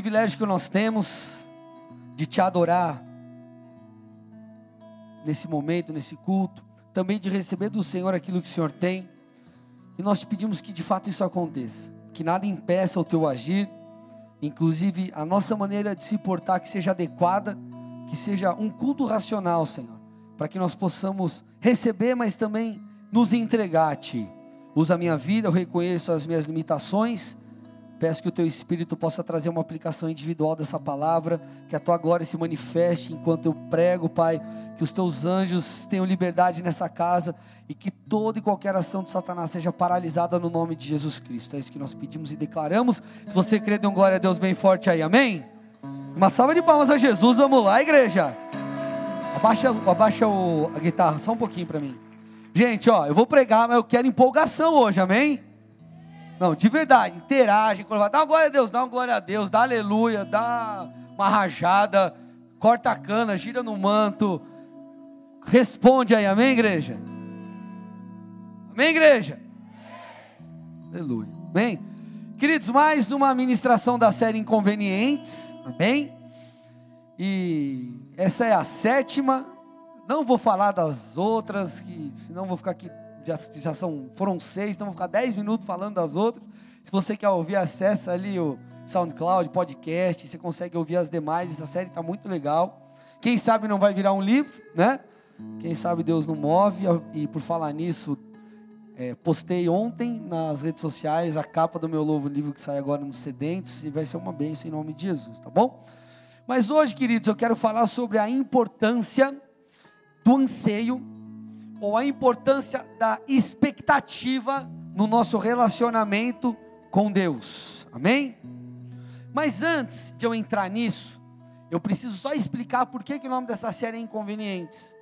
privilégio que nós temos de te adorar nesse momento, nesse culto, também de receber do Senhor aquilo que o Senhor tem. E nós te pedimos que de fato isso aconteça, que nada impeça o teu agir, inclusive a nossa maneira de se portar que seja adequada, que seja um culto racional, Senhor, para que nós possamos receber, mas também nos entregar a Ti. Usa a minha vida, eu reconheço as minhas limitações Peço que o teu Espírito possa trazer uma aplicação individual dessa palavra, que a tua glória se manifeste enquanto eu prego, Pai, que os teus anjos tenham liberdade nessa casa e que toda e qualquer ação de Satanás seja paralisada no nome de Jesus Cristo. É isso que nós pedimos e declaramos. Se você crê, dê um glória a Deus bem forte aí, amém? Uma salva de palmas a Jesus, vamos lá, igreja. Abaixa, abaixa o, a guitarra só um pouquinho para mim. Gente, ó, eu vou pregar, mas eu quero empolgação hoje, amém? Não, de verdade, interage, dá uma glória a Deus, dá uma glória a Deus, dá aleluia, dá uma rajada, corta a cana, gira no manto, responde aí, amém, igreja? Amém, igreja? Aleluia, amém? Queridos, mais uma ministração da série Inconvenientes, amém? E essa é a sétima, não vou falar das outras, que senão vou ficar aqui já, já são, foram seis, então vou ficar dez minutos falando das outras. Se você quer ouvir, acessa ali o SoundCloud, podcast, você consegue ouvir as demais. Essa série está muito legal. Quem sabe não vai virar um livro, né? Quem sabe Deus não move. E por falar nisso, é, postei ontem nas redes sociais a capa do meu novo livro que sai agora nos Sedentes e vai ser uma bênção em nome de Jesus, tá bom? Mas hoje, queridos, eu quero falar sobre a importância do anseio ou a importância da expectativa no nosso relacionamento com Deus. Amém? Mas antes de eu entrar nisso, eu preciso só explicar por que, que o nome dessa série é Inconvenientes.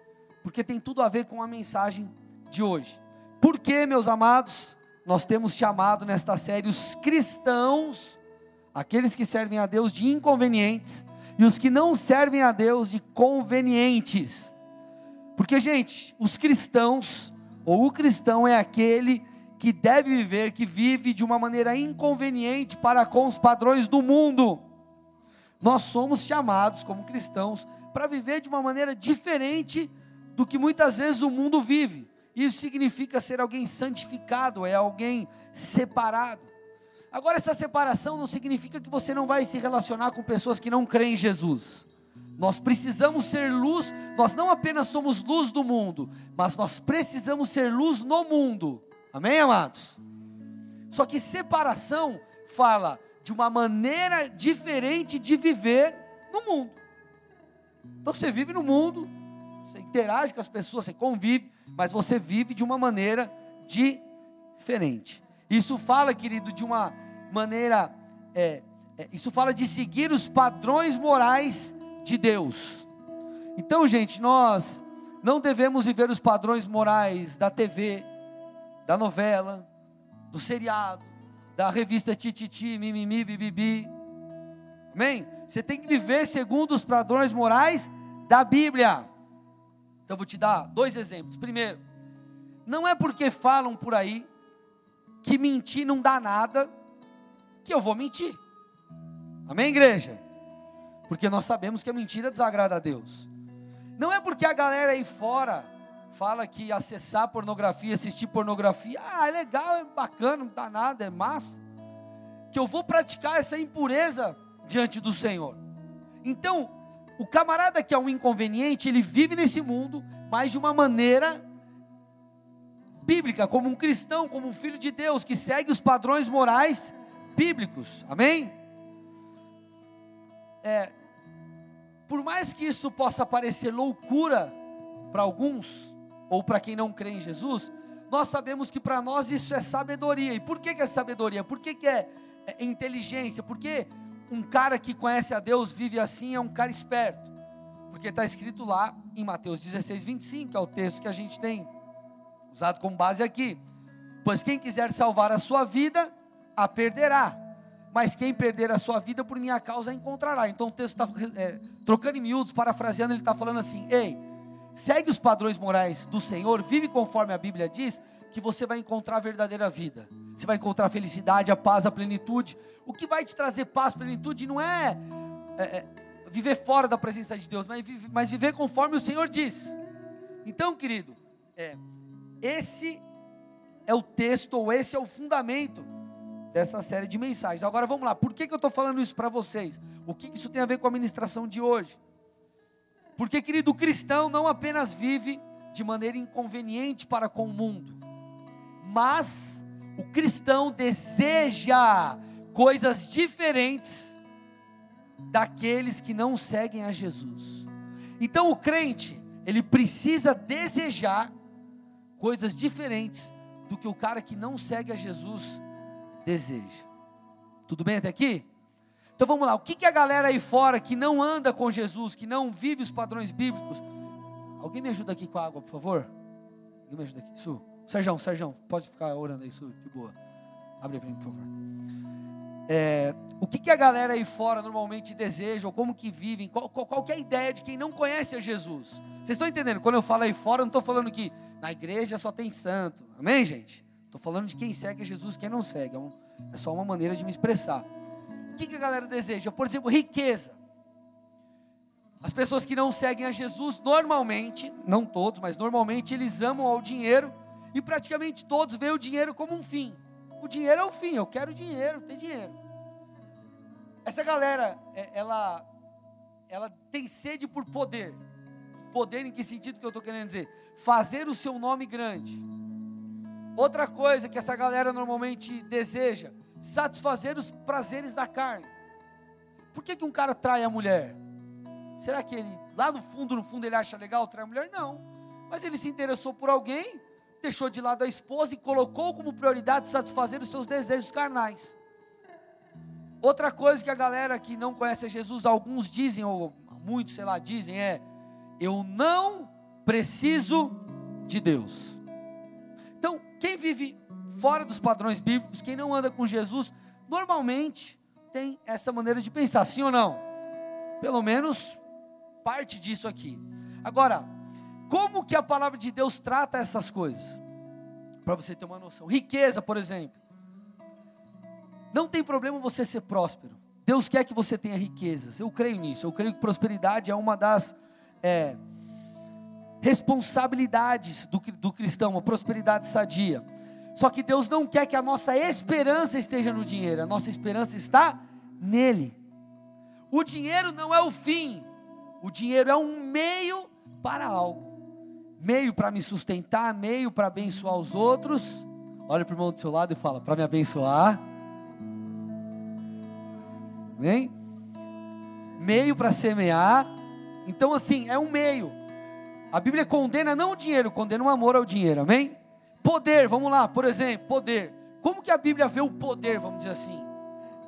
Porque tem tudo a ver com a mensagem de hoje. Por que, meus amados, nós temos chamado nesta série os cristãos, aqueles que servem a Deus, de inconvenientes, e os que não servem a Deus de convenientes. Porque, gente, os cristãos, ou o cristão é aquele que deve viver, que vive de uma maneira inconveniente para com os padrões do mundo. Nós somos chamados como cristãos para viver de uma maneira diferente do que muitas vezes o mundo vive. Isso significa ser alguém santificado, é alguém separado. Agora, essa separação não significa que você não vai se relacionar com pessoas que não creem em Jesus. Nós precisamos ser luz, nós não apenas somos luz do mundo, mas nós precisamos ser luz no mundo. Amém, amados? Só que separação fala de uma maneira diferente de viver no mundo. Então você vive no mundo, você interage com as pessoas, você convive, mas você vive de uma maneira diferente. Isso fala, querido, de uma maneira, é, é, isso fala de seguir os padrões morais de Deus. Então, gente, nós não devemos viver os padrões morais da TV, da novela, do seriado, da revista Tititi, Mimimi, Bibibi. Amém? Você tem que viver segundo os padrões morais da Bíblia. Então, vou te dar dois exemplos. Primeiro, não é porque falam por aí que mentir não dá nada que eu vou mentir. Amém, igreja? Porque nós sabemos que a mentira desagrada a Deus. Não é porque a galera aí fora fala que acessar pornografia, assistir pornografia, ah, é legal, é bacana, não dá nada, é massa, que eu vou praticar essa impureza diante do Senhor. Então, o camarada que é um inconveniente, ele vive nesse mundo, mas de uma maneira bíblica, como um cristão, como um filho de Deus, que segue os padrões morais bíblicos, amém? É, por mais que isso possa parecer loucura para alguns, ou para quem não crê em Jesus, nós sabemos que para nós isso é sabedoria. E por que, que é sabedoria? Por que, que é, é inteligência? Porque um cara que conhece a Deus vive assim é um cara esperto. Porque está escrito lá em Mateus 16, 25, que é o texto que a gente tem usado como base aqui. Pois quem quiser salvar a sua vida, a perderá mas quem perder a sua vida por minha causa encontrará. Então o texto está é, trocando em miúdos, parafraseando, ele está falando assim: ei, segue os padrões morais do Senhor, vive conforme a Bíblia diz, que você vai encontrar a verdadeira vida. Você vai encontrar a felicidade, a paz, a plenitude. O que vai te trazer paz, plenitude, não é, é, é viver fora da presença de Deus, mas, mas, viver conforme o Senhor diz. Então, querido, é, esse é o texto, ou esse é o fundamento dessa série de mensagens. Agora vamos lá, por que, que eu estou falando isso para vocês? O que, que isso tem a ver com a ministração de hoje? Porque, querido, o cristão não apenas vive de maneira inconveniente para com o mundo, mas o cristão deseja coisas diferentes daqueles que não seguem a Jesus. Então, o crente, ele precisa desejar coisas diferentes do que o cara que não segue a Jesus deseja. Tudo bem até aqui? Então vamos lá, o que, que a galera aí fora que não anda com Jesus, que não vive os padrões bíblicos, alguém me ajuda aqui com a água, por favor? Alguém me ajuda aqui? Su, Sérgio, Sérgio, pode ficar orando aí, Su, de boa. Abre para mim, por favor. É, o que, que a galera aí fora normalmente deseja, ou como que vivem, qual, qual, qual é a ideia de quem não conhece a Jesus? Vocês estão entendendo? Quando eu falo aí fora, eu não estou falando que na igreja só tem santo, amém, gente? Estou falando de quem segue Jesus quem não segue, é, um, é só uma maneira de me expressar. O que, que a galera deseja? Por exemplo, riqueza. As pessoas que não seguem a Jesus, normalmente, não todos, mas normalmente eles amam ao dinheiro e praticamente todos veem o dinheiro como um fim. O dinheiro é o fim, eu quero dinheiro, tem dinheiro. Essa galera, é, ela, ela tem sede por poder. Poder em que sentido que eu estou querendo dizer? Fazer o seu nome grande. Outra coisa que essa galera normalmente deseja, satisfazer os prazeres da carne. Por que, que um cara trai a mulher? Será que ele, lá no fundo, no fundo, ele acha legal trair a mulher? Não. Mas ele se interessou por alguém, deixou de lado a esposa e colocou como prioridade satisfazer os seus desejos carnais. Outra coisa que a galera que não conhece Jesus, alguns dizem, ou muitos, sei lá, dizem, é: eu não preciso de Deus. Então, quem vive fora dos padrões bíblicos, quem não anda com Jesus, normalmente tem essa maneira de pensar, sim ou não? Pelo menos parte disso aqui. Agora, como que a palavra de Deus trata essas coisas? Para você ter uma noção. Riqueza, por exemplo. Não tem problema você ser próspero. Deus quer que você tenha riquezas. Eu creio nisso. Eu creio que prosperidade é uma das é, responsabilidades do, do cristão, uma prosperidade sadia. Só que Deus não quer que a nossa esperança esteja no dinheiro, a nossa esperança está nele. O dinheiro não é o fim, o dinheiro é um meio para algo meio para me sustentar, meio para abençoar os outros. Olha para o irmão do seu lado e fala: para me abençoar. Amém? Meio para semear. Então, assim, é um meio. A Bíblia condena não o dinheiro, condena o amor ao dinheiro. Amém? Poder, vamos lá, por exemplo, poder. Como que a Bíblia vê o poder, vamos dizer assim?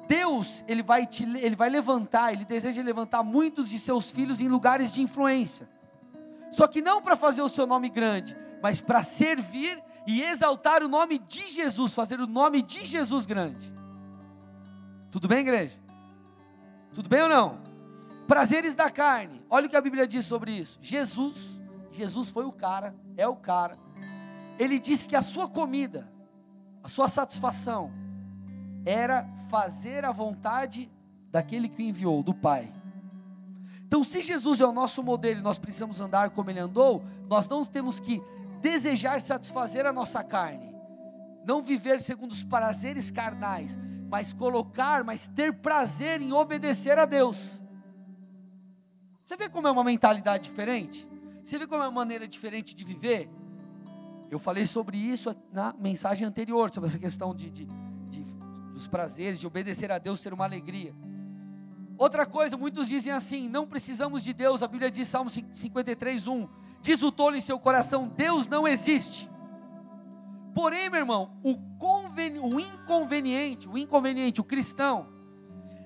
Deus, ele vai, te, ele vai levantar, ele deseja levantar muitos de seus filhos em lugares de influência. Só que não para fazer o seu nome grande, mas para servir e exaltar o nome de Jesus, fazer o nome de Jesus grande. Tudo bem, igreja? Tudo bem ou não? Prazeres da carne. Olha o que a Bíblia diz sobre isso. Jesus, Jesus foi o cara, é o cara. Ele disse que a sua comida, a sua satisfação era fazer a vontade daquele que o enviou, do Pai. Então, se Jesus é o nosso modelo e nós precisamos andar como ele andou, nós não temos que desejar satisfazer a nossa carne, não viver segundo os prazeres carnais, mas colocar, mas ter prazer em obedecer a Deus. Você vê como é uma mentalidade diferente? Você vê como é uma maneira diferente de viver? Eu falei sobre isso na mensagem anterior, sobre essa questão de, de, de dos prazeres, de obedecer a Deus, ter uma alegria. Outra coisa, muitos dizem assim: não precisamos de Deus. A Bíblia diz, Salmo 53, 1: Diz o tolo em seu coração: Deus não existe. Porém, meu irmão, o, conveni, o inconveniente, o inconveniente, o cristão,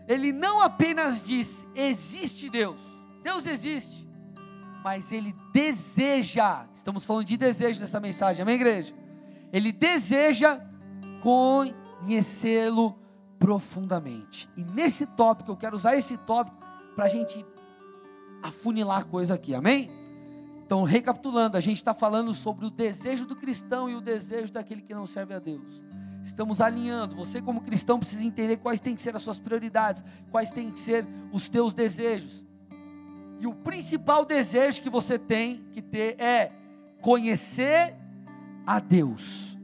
ele não apenas diz existe Deus, Deus existe, mas ele deseja, estamos falando de desejo nessa mensagem, amém, igreja? Ele deseja conhecê-lo profundamente. E nesse tópico, eu quero usar esse tópico para a gente afunilar a coisa aqui, amém? Então, recapitulando, a gente está falando sobre o desejo do cristão e o desejo daquele que não serve a Deus. Estamos alinhando. Você, como cristão, precisa entender quais têm que ser as suas prioridades, quais têm que ser os teus desejos. E o principal desejo que você tem que ter é conhecer a Deus.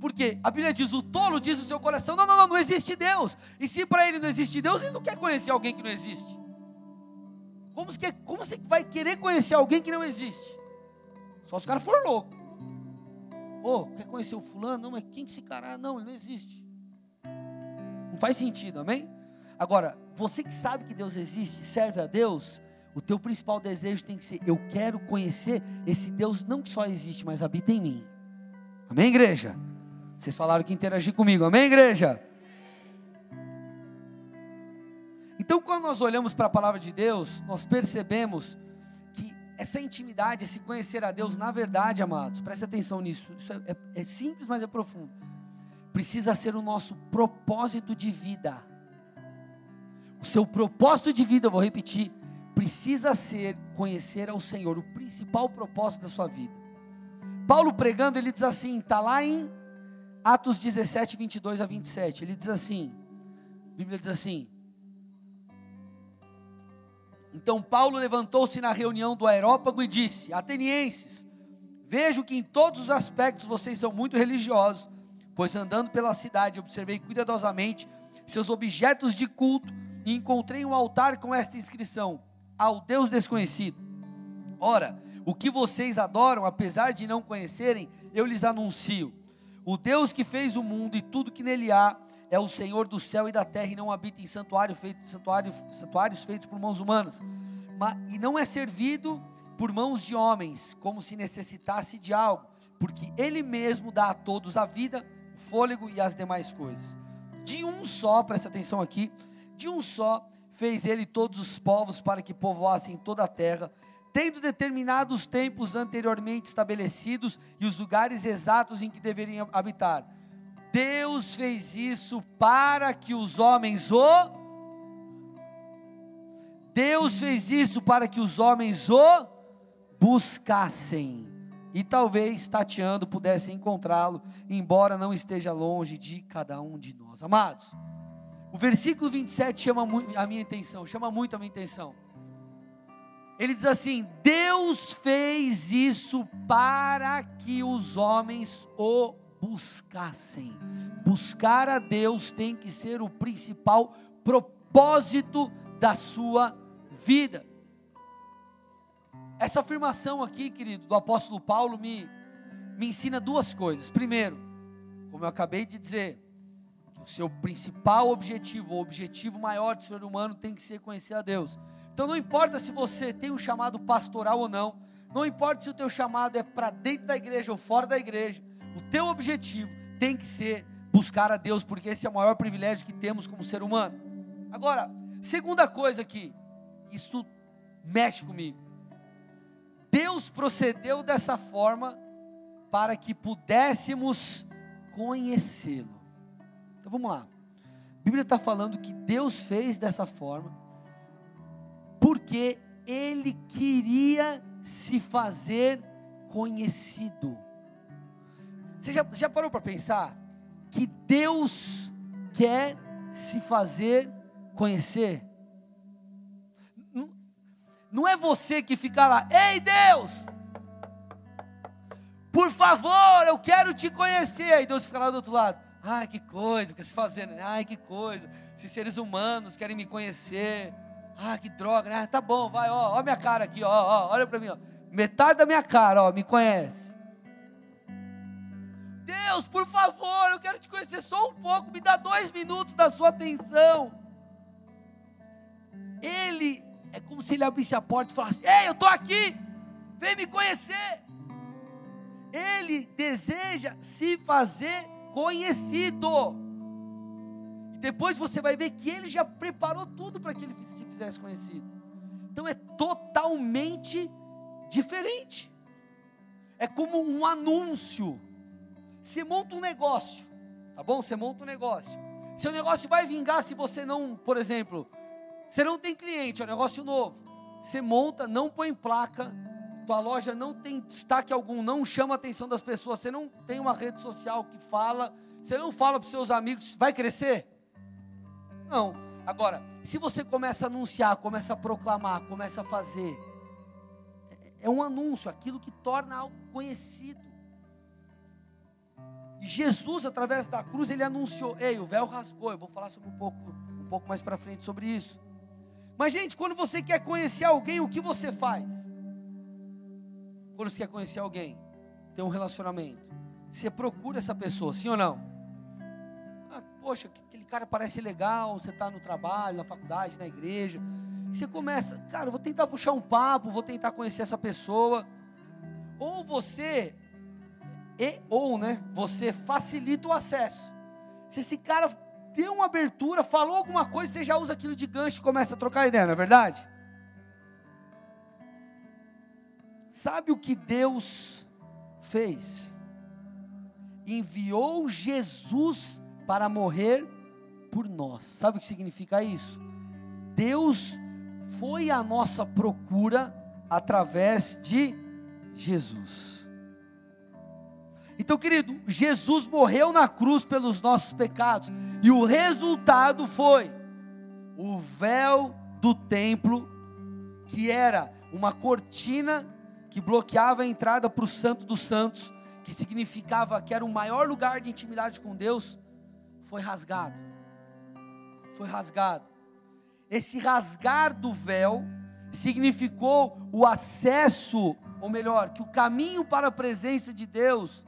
Porque a Bíblia diz: o tolo diz no seu coração: não, não, não, não existe Deus. E se para ele não existe Deus, ele não quer conhecer alguém que não existe. Como você, como você vai querer conhecer alguém que não existe? Só se o cara for louco. Ô, oh, quer conhecer o fulano? Não, mas quem que esse cara? Ah, não, ele não existe. Não faz sentido, amém? Agora, você que sabe que Deus existe, serve a Deus, o teu principal desejo tem que ser: eu quero conhecer esse Deus não que só existe, mas habita em mim. Amém, igreja? Vocês falaram que interagir comigo, amém, igreja? Então, quando nós olhamos para a palavra de Deus, nós percebemos que essa intimidade, esse conhecer a Deus, na verdade, amados, preste atenção nisso, isso é, é, é simples, mas é profundo. Precisa ser o nosso propósito de vida. O seu propósito de vida, eu vou repetir, precisa ser conhecer ao Senhor, o principal propósito da sua vida. Paulo pregando, ele diz assim, está lá em Atos 17, 22 a 27. Ele diz assim: a Bíblia diz assim: então Paulo levantou-se na reunião do aerópago e disse: Atenienses, vejo que em todos os aspectos vocês são muito religiosos, pois andando pela cidade observei cuidadosamente seus objetos de culto e encontrei um altar com esta inscrição: Ao Deus desconhecido. Ora, o que vocês adoram, apesar de não conhecerem, eu lhes anuncio. O Deus que fez o mundo e tudo que nele há, é o Senhor do céu e da terra e não habita em santuário feito, santuário, santuários feitos por mãos humanas. E não é servido por mãos de homens, como se necessitasse de algo, porque Ele mesmo dá a todos a vida, o fôlego e as demais coisas. De um só, presta atenção aqui, de um só fez Ele todos os povos para que povoassem toda a terra, tendo determinados tempos anteriormente estabelecidos e os lugares exatos em que deveriam habitar Deus fez isso para que os homens o Deus fez isso para que os homens o buscassem e talvez tateando pudessem encontrá-lo, embora não esteja longe de cada um de nós. Amados, o versículo 27 chama a minha atenção, chama muito a minha atenção. Ele diz assim: Deus fez isso para que os homens o buscassem. Buscar a Deus tem que ser o principal propósito da sua vida. Essa afirmação aqui, querido, do apóstolo Paulo me, me ensina duas coisas. Primeiro, como eu acabei de dizer, seu principal objetivo, o objetivo maior do ser humano tem que ser conhecer a Deus. Então não importa se você tem um chamado pastoral ou não, não importa se o teu chamado é para dentro da igreja ou fora da igreja, o teu objetivo tem que ser buscar a Deus, porque esse é o maior privilégio que temos como ser humano. Agora, segunda coisa aqui, isso mexe comigo. Deus procedeu dessa forma para que pudéssemos conhecê-lo. Então vamos lá. A Bíblia está falando que Deus fez dessa forma, porque Ele queria se fazer conhecido. Você já, já parou para pensar que Deus quer se fazer conhecer? Não, não é você que fica lá, ei Deus, por favor, eu quero te conhecer. Aí Deus fica lá do outro lado. Ai, que coisa, quer se fazer, né? ai, que coisa. Se seres humanos querem me conhecer, ah, que droga, né? Tá bom, vai, ó, ó minha cara aqui, ó, ó olha para mim, ó. Metade da minha cara, ó, me conhece. Deus, por favor, eu quero te conhecer só um pouco, me dá dois minutos da sua atenção. Ele é como se ele abrisse a porta e falasse: Ei, eu estou aqui, vem me conhecer. Ele deseja se fazer conhecido. E depois você vai ver que ele já preparou tudo para que ele se fizesse conhecido. Então é totalmente diferente. É como um anúncio você monta um negócio, tá bom? Você monta um negócio. Seu negócio vai vingar se você não, por exemplo, você não tem cliente, é um negócio novo. Você monta, não põe placa tua loja não tem destaque algum, não chama a atenção das pessoas, você não tem uma rede social que fala, você não fala para os seus amigos, vai crescer? Não. Agora, se você começa a anunciar, começa a proclamar, começa a fazer, é, é um anúncio, aquilo que torna algo conhecido. E Jesus, através da cruz, ele anunciou: Ei, o véu rasgou. Eu vou falar sobre um pouco, um pouco mais para frente sobre isso. Mas, gente, quando você quer conhecer alguém, o que você faz? Quando você quer conhecer alguém, ter um relacionamento, você procura essa pessoa, sim ou não? Ah, poxa, aquele cara parece legal, você está no trabalho, na faculdade, na igreja. Você começa, cara, vou tentar puxar um papo, vou tentar conhecer essa pessoa. Ou você e ou, né, você facilita o acesso. Se esse cara deu uma abertura, falou alguma coisa, você já usa aquilo de gancho e começa a trocar ideia, não é verdade? Sabe o que Deus fez? Enviou Jesus para morrer por nós. Sabe o que significa isso? Deus foi à nossa procura através de Jesus. Então, querido, Jesus morreu na cruz pelos nossos pecados, e o resultado foi o véu do templo, que era uma cortina que bloqueava a entrada para o Santo dos Santos, que significava que era o maior lugar de intimidade com Deus, foi rasgado. Foi rasgado. Esse rasgar do véu significou o acesso, ou melhor, que o caminho para a presença de Deus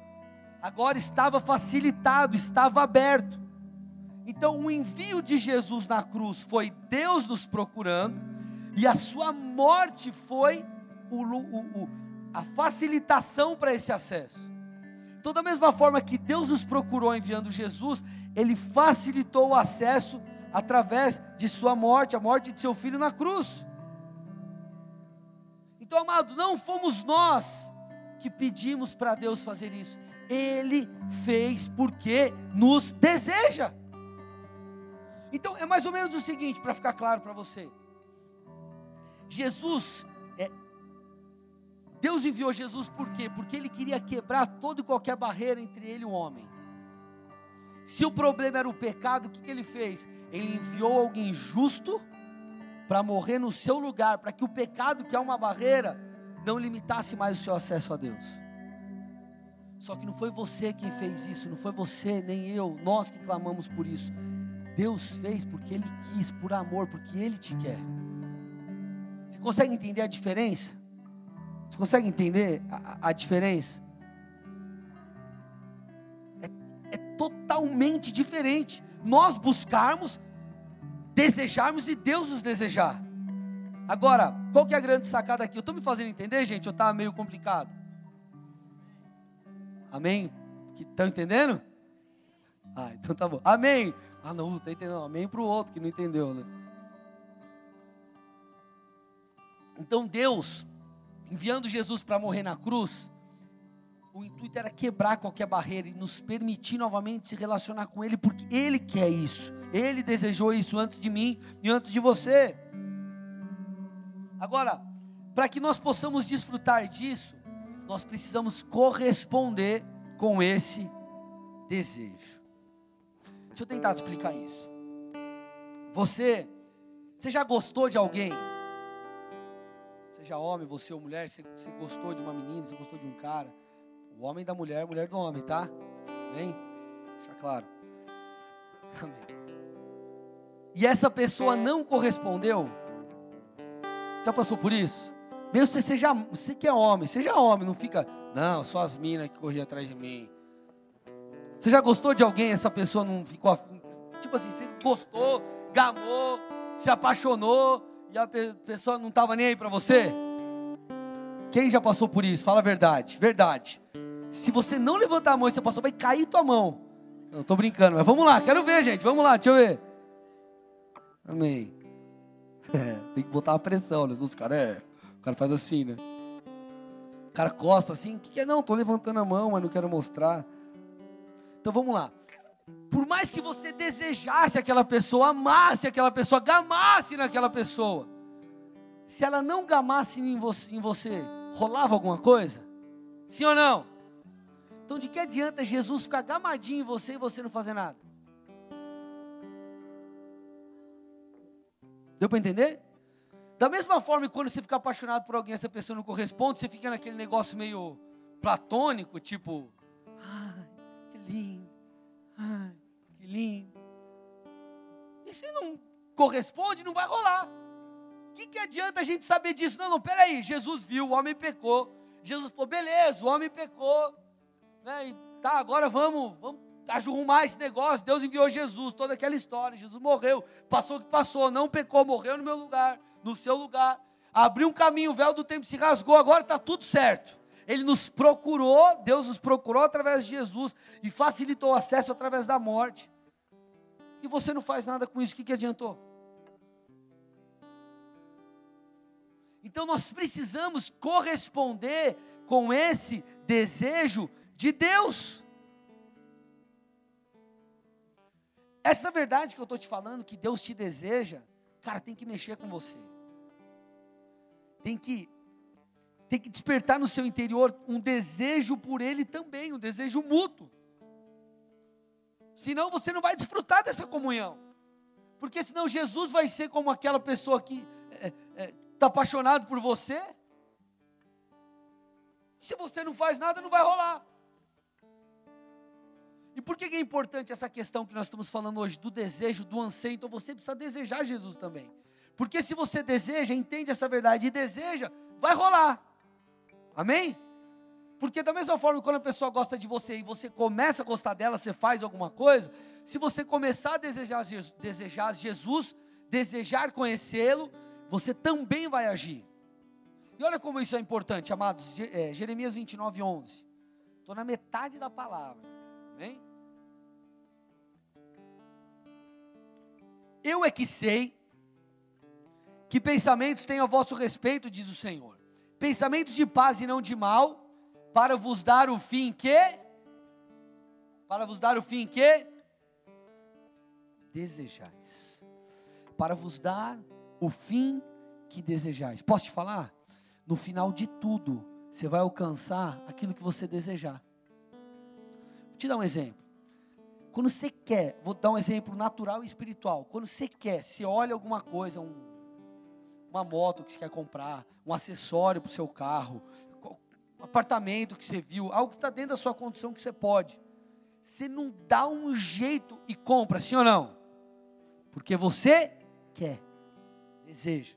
agora estava facilitado, estava aberto. Então, o envio de Jesus na cruz foi Deus nos procurando, e a sua morte foi o, o, a facilitação para esse acesso. Então, da mesma forma que Deus nos procurou enviando Jesus, Ele facilitou o acesso através de Sua morte, a morte de Seu Filho na cruz. Então, amado, não fomos nós que pedimos para Deus fazer isso, ele fez porque nos deseja. Então é mais ou menos o seguinte, para ficar claro para você. Jesus, Deus enviou Jesus por quê? Porque Ele queria quebrar toda e qualquer barreira entre Ele e o homem. Se o problema era o pecado, o que, que Ele fez? Ele enviou alguém justo para morrer no seu lugar, para que o pecado, que é uma barreira, não limitasse mais o seu acesso a Deus. Só que não foi você quem fez isso, não foi você, nem eu, nós que clamamos por isso. Deus fez porque Ele quis, por amor, porque Ele te quer. Você consegue entender a diferença? Você consegue entender a, a diferença? É, é totalmente diferente. Nós buscarmos, desejarmos e Deus nos desejar. Agora, qual que é a grande sacada aqui? Eu estou me fazendo entender, gente? Ou está meio complicado? Amém? Estão entendendo? Ah, então tá bom. Amém. Ah, não, está entendendo. Amém para o outro que não entendeu, né? Então Deus, enviando Jesus para morrer na cruz, o intuito era quebrar qualquer barreira e nos permitir novamente se relacionar com Ele, porque Ele quer isso. Ele desejou isso antes de mim e antes de você. Agora, para que nós possamos desfrutar disso, nós precisamos corresponder com esse desejo. Deixa eu tentar te explicar isso. Você, você já gostou de alguém? Seja homem, você ou mulher, você, gostou de uma menina, você gostou de um cara? O homem da mulher, a mulher do homem, tá? Amém? Deixa claro. Amém. E essa pessoa não correspondeu? Já passou por isso? Mesmo você seja, você que é homem, seja homem, não fica, não, só as minas que corriam atrás de mim. Você já gostou de alguém, essa pessoa não ficou, tipo assim, você gostou, gamou, se apaixonou e a pessoa não estava nem aí para você? Quem já passou por isso? Fala a verdade, verdade. Se você não levantar a mão e você passou, vai cair tua mão. Não, estou brincando, mas vamos lá, quero ver, gente, vamos lá, deixa eu ver. Amém. É, tem que botar a pressão, né? Os caras, é, o cara faz assim, né? O cara costa assim, que, que é? Não, estou levantando a mão, mas não quero mostrar. Então vamos lá. Por mais que você desejasse aquela pessoa, amasse aquela pessoa, gamasse naquela pessoa, se ela não gamasse em você, em você rolava alguma coisa? Sim ou não? Então de que adianta Jesus ficar gamadinho em você e você não fazer nada? Deu para entender? Da mesma forma que quando você fica apaixonado por alguém, essa pessoa não corresponde, você fica naquele negócio meio platônico, tipo, ai, que lindo, ai, que lindo. E se não corresponde, não vai rolar. O que, que adianta a gente saber disso? Não, não, peraí, Jesus viu, o homem pecou. Jesus falou, beleza, o homem pecou. Né? E, tá, agora vamos, vamos arrumar esse negócio. Deus enviou Jesus, toda aquela história. Jesus morreu, passou o que passou, não pecou, morreu no meu lugar no seu lugar, abriu um caminho, o véu do tempo se rasgou, agora está tudo certo. Ele nos procurou, Deus nos procurou através de Jesus e facilitou o acesso através da morte. E você não faz nada com isso, o que, que adiantou? Então nós precisamos corresponder com esse desejo de Deus. Essa verdade que eu estou te falando, que Deus te deseja, cara, tem que mexer com você tem que tem que despertar no seu interior um desejo por ele também, um desejo mútuo. Senão você não vai desfrutar dessa comunhão. Porque senão Jesus vai ser como aquela pessoa que está é, é, tá apaixonado por você. Se você não faz nada, não vai rolar. E por que é importante essa questão que nós estamos falando hoje, do desejo, do anseio? Então você precisa desejar Jesus também. Porque se você deseja, entende essa verdade e deseja, vai rolar. Amém? Porque da mesma forma quando a pessoa gosta de você e você começa a gostar dela, você faz alguma coisa, se você começar a desejar, desejar Jesus, desejar conhecê-lo, você também vai agir. E olha como isso é importante, amados. É, Jeremias 29, 11. Estou na metade da palavra. Amém? Eu é que sei que pensamentos tenho a vosso respeito, diz o Senhor. Pensamentos de paz e não de mal, para vos dar o fim que? Para vos dar o fim que? Desejais. Para vos dar o fim que desejais. Posso te falar? No final de tudo, você vai alcançar aquilo que você desejar. Vou te dar um exemplo. Quando você quer, vou dar um exemplo natural e espiritual. Quando você quer, você olha alguma coisa, um uma moto que você quer comprar, um acessório para o seu carro, um apartamento que você viu, algo que está dentro da sua condição que você pode. Você não dá um jeito e compra, sim ou não? Porque você quer, deseja.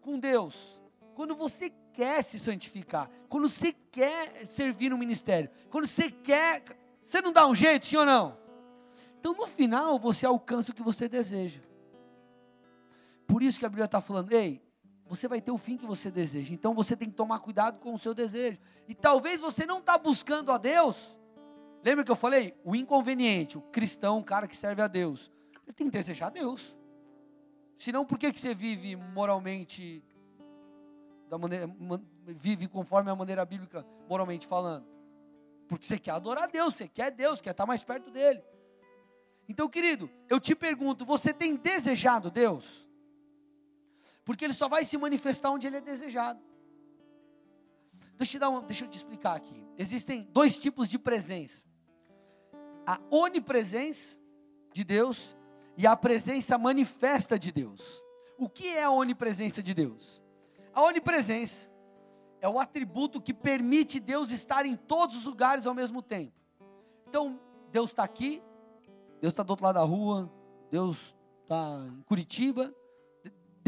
Com Deus, quando você quer se santificar, quando você quer servir no ministério, quando você quer, você não dá um jeito, sim ou não? Então no final você alcança o que você deseja. Por isso que a Bíblia está falando, ei, você vai ter o fim que você deseja. Então você tem que tomar cuidado com o seu desejo. E talvez você não está buscando a Deus. Lembra que eu falei? O inconveniente, o cristão, o cara que serve a Deus, ele tem que desejar a Deus. Senão, por que, que você vive moralmente, da maneira, vive conforme a maneira bíblica, moralmente falando? Porque você quer adorar a Deus, você quer Deus, quer estar mais perto dele. Então, querido, eu te pergunto: você tem desejado Deus? Porque ele só vai se manifestar onde ele é desejado. Deixa eu, deixa eu te explicar aqui. Existem dois tipos de presença: a onipresença de Deus e a presença manifesta de Deus. O que é a onipresença de Deus? A onipresença é o atributo que permite Deus estar em todos os lugares ao mesmo tempo. Então, Deus está aqui, Deus está do outro lado da rua, Deus está em Curitiba,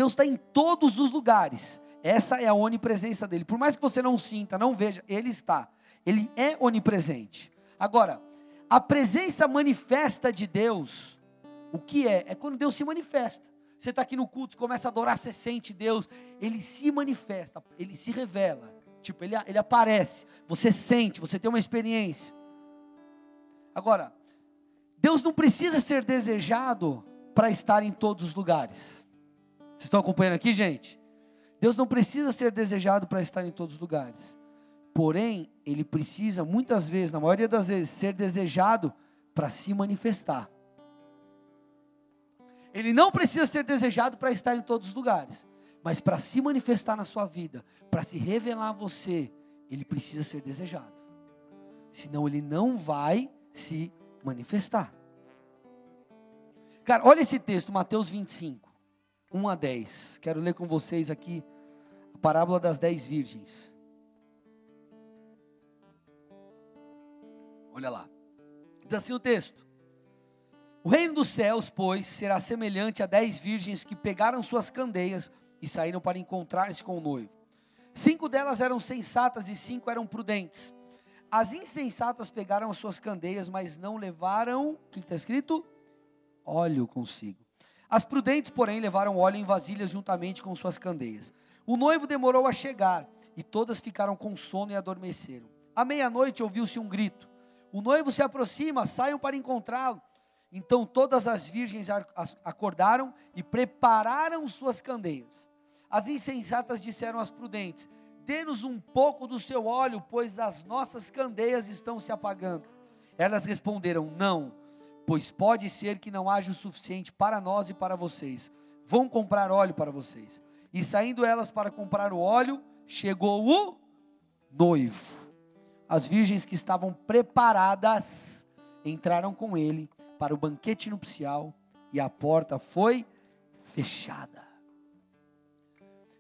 Deus está em todos os lugares. Essa é a onipresença dele. Por mais que você não sinta, não veja, ele está. Ele é onipresente. Agora, a presença manifesta de Deus, o que é? É quando Deus se manifesta. Você está aqui no culto, começa a adorar, você sente Deus, ele se manifesta, ele se revela. Tipo, ele, ele aparece, você sente, você tem uma experiência. Agora, Deus não precisa ser desejado para estar em todos os lugares. Vocês estão acompanhando aqui, gente? Deus não precisa ser desejado para estar em todos os lugares. Porém, ele precisa, muitas vezes, na maioria das vezes, ser desejado para se manifestar. Ele não precisa ser desejado para estar em todos os lugares. Mas para se manifestar na sua vida, para se revelar a você, ele precisa ser desejado. Senão ele não vai se manifestar. Cara, olha esse texto, Mateus 25, 1 a 10. Quero ler com vocês aqui a parábola das dez virgens. Olha lá. Diz assim o texto: O reino dos céus, pois, será semelhante a dez virgens que pegaram suas candeias e saíram para encontrar-se com o noivo. Cinco delas eram sensatas e cinco eram prudentes. As insensatas pegaram as suas candeias, mas não levaram, o que está escrito? Óleo consigo. As prudentes, porém, levaram óleo em vasilhas juntamente com suas candeias. O noivo demorou a chegar, e todas ficaram com sono e adormeceram. À meia-noite ouviu-se um grito. O noivo se aproxima, saiam para encontrá-lo. Então todas as virgens acordaram e prepararam suas candeias. As insensatas disseram às prudentes: Dê-nos um pouco do seu óleo, pois as nossas candeias estão se apagando. Elas responderam: Não, pois pode ser que não haja o suficiente para nós e para vocês. Vão comprar óleo para vocês. E saindo elas para comprar o óleo, chegou o noivo. As virgens que estavam preparadas entraram com ele para o banquete nupcial e a porta foi fechada.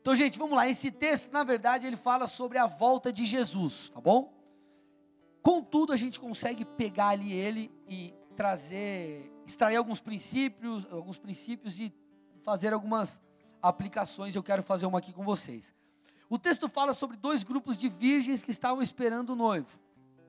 Então, gente, vamos lá. Esse texto, na verdade, ele fala sobre a volta de Jesus, tá bom? Contudo, a gente consegue pegar ali ele e trazer, extrair alguns princípios, alguns princípios e fazer algumas aplicações. Eu quero fazer uma aqui com vocês. O texto fala sobre dois grupos de virgens que estavam esperando o noivo.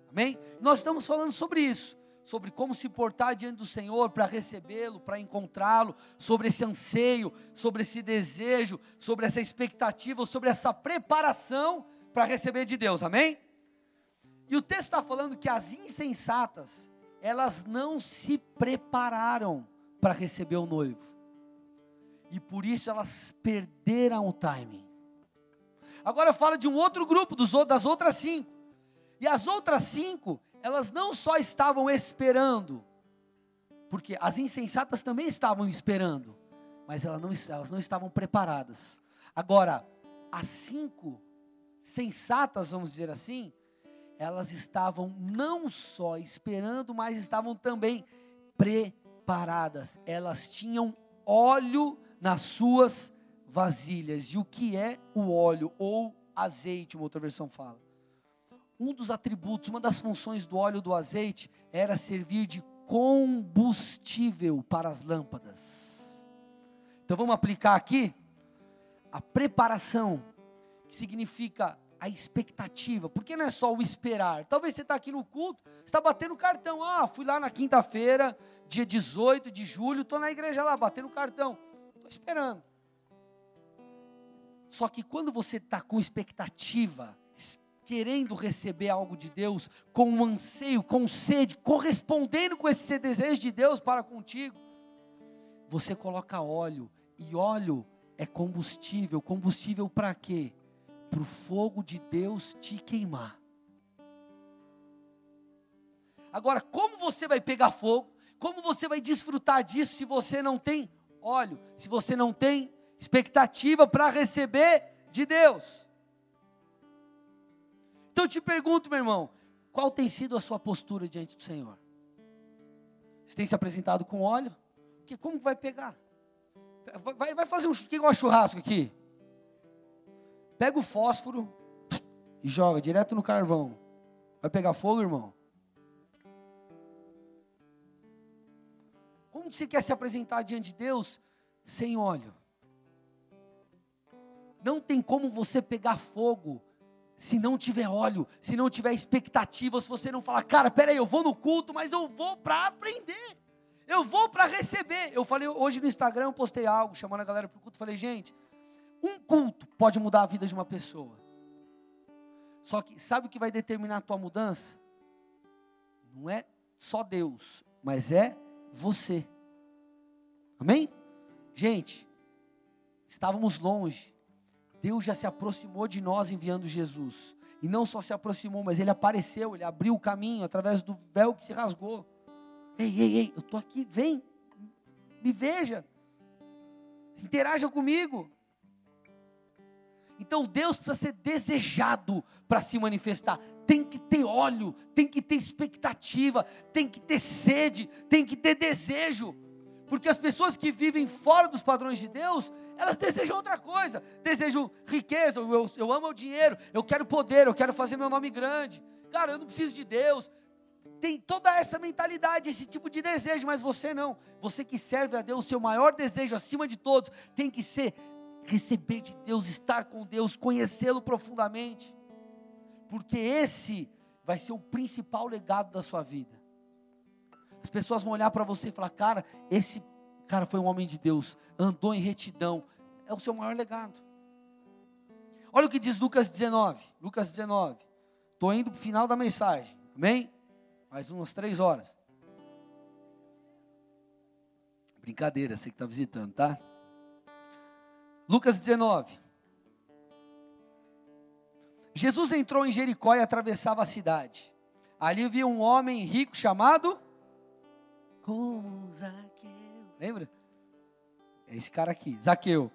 Amém? Nós estamos falando sobre isso sobre como se portar diante do Senhor para recebê-lo, para encontrá-lo, sobre esse anseio, sobre esse desejo, sobre essa expectativa, sobre essa preparação para receber de Deus, amém? E o texto está falando que as insensatas, elas não se prepararam para receber o noivo, e por isso elas perderam o timing. Agora fala de um outro grupo, dos, das outras cinco, e as outras cinco, elas não só estavam esperando, porque as insensatas também estavam esperando, mas elas não, elas não estavam preparadas. Agora, as cinco sensatas, vamos dizer assim, elas estavam não só esperando, mas estavam também preparadas. Elas tinham óleo nas suas vasilhas. E o que é o óleo ou azeite, uma outra versão fala? um dos atributos, uma das funções do óleo do azeite era servir de combustível para as lâmpadas. Então vamos aplicar aqui a preparação, que significa a expectativa, porque não é só o esperar. Talvez você está aqui no culto, está batendo cartão. Ah, fui lá na quinta-feira, dia 18 de julho, estou na igreja lá, batendo cartão. Estou esperando. Só que quando você está com expectativa, querendo receber algo de Deus, com um anseio, com sede, correspondendo com esse desejo de Deus para contigo, você coloca óleo, e óleo é combustível. Combustível para quê? Para o fogo de Deus te queimar. Agora, como você vai pegar fogo? Como você vai desfrutar disso se você não tem óleo? Se você não tem expectativa para receber de Deus? Então eu te pergunto, meu irmão, qual tem sido a sua postura diante do Senhor? Você tem se apresentado com óleo? Porque como vai pegar? Vai, vai fazer um, um churrasco aqui? Pega o fósforo e joga direto no carvão. Vai pegar fogo, irmão? Como você quer se apresentar diante de Deus sem óleo? Não tem como você pegar fogo se não tiver óleo, se não tiver expectativa, se você não falar, cara, peraí, eu vou no culto, mas eu vou para aprender, eu vou para receber. Eu falei hoje no Instagram, eu postei algo, chamando a galera para o culto, falei, gente, um culto pode mudar a vida de uma pessoa. Só que sabe o que vai determinar a tua mudança? Não é só Deus, mas é você. Amém? Gente, estávamos longe, Deus já se aproximou de nós enviando Jesus. E não só se aproximou, mas ele apareceu, ele abriu o caminho através do véu que se rasgou. Ei, ei, ei, eu estou aqui, vem, me veja, interaja comigo. Então Deus precisa ser desejado para se manifestar. Tem que ter óleo, tem que ter expectativa, tem que ter sede, tem que ter desejo. Porque as pessoas que vivem fora dos padrões de Deus, elas desejam outra coisa. Desejam riqueza, eu, eu amo o dinheiro, eu quero poder, eu quero fazer meu nome grande. Cara, eu não preciso de Deus. Tem toda essa mentalidade, esse tipo de desejo, mas você não. Você que serve a Deus, seu maior desejo acima de todos tem que ser receber de Deus, estar com Deus, conhecê-lo profundamente. Porque esse vai ser o principal legado da sua vida. As pessoas vão olhar para você e falar: "Cara, esse cara foi um homem de Deus, andou em retidão". É o seu maior legado. Olha o que diz Lucas 19. Lucas 19. Estou indo para o final da mensagem. Amém? Mais umas três horas. Brincadeira, você que está visitando, tá? Lucas 19. Jesus entrou em Jericó e atravessava a cidade. Ali havia um homem rico chamado como Zaqueu. Lembra? É esse cara aqui, Zaqueu,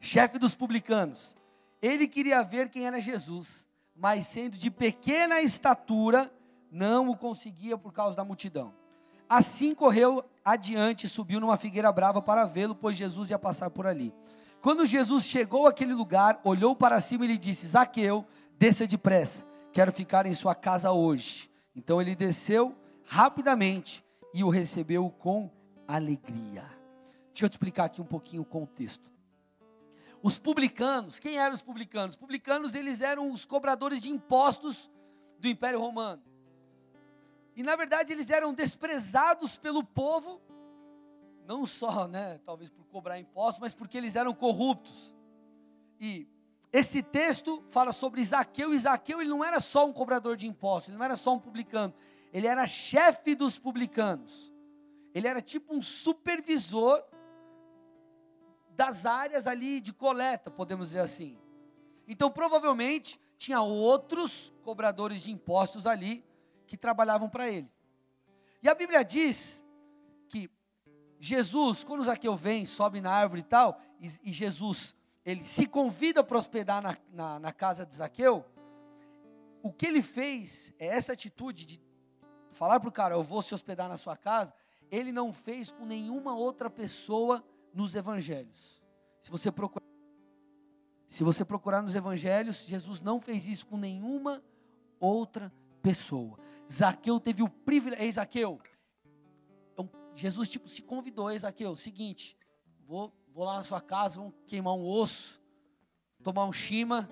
chefe dos publicanos. Ele queria ver quem era Jesus, mas sendo de pequena estatura, não o conseguia por causa da multidão. Assim correu adiante e subiu numa figueira brava para vê-lo, pois Jesus ia passar por ali. Quando Jesus chegou àquele lugar, olhou para cima e lhe disse: Zaqueu, desça depressa, quero ficar em sua casa hoje. Então ele desceu rapidamente e o recebeu com alegria. Deixa eu te explicar aqui um pouquinho o contexto. Os publicanos, quem eram os publicanos? Os publicanos, eles eram os cobradores de impostos do Império Romano. E na verdade eles eram desprezados pelo povo não só, né, talvez por cobrar impostos, mas porque eles eram corruptos. E esse texto fala sobre Zaqueu, e Zaqueu ele não era só um cobrador de impostos, ele não era só um publicano, ele era chefe dos publicanos. Ele era tipo um supervisor das áreas ali de coleta, podemos dizer assim. Então, provavelmente, tinha outros cobradores de impostos ali que trabalhavam para ele. E a Bíblia diz que Jesus, quando Zaqueu vem, sobe na árvore e tal, e, e Jesus, ele se convida para hospedar na, na, na casa de Zaqueu, o que ele fez, é essa atitude de falar para o cara, eu vou se hospedar na sua casa, ele não fez com nenhuma outra pessoa nos evangelhos. Se você procurar, se você procurar nos evangelhos, Jesus não fez isso com nenhuma outra pessoa. Zaqueu teve o privilégio, ei Zaqueu, Jesus tipo se convidou, Ezaqueu, seguinte, vou, vou lá na sua casa, vamos queimar um osso, tomar um chima,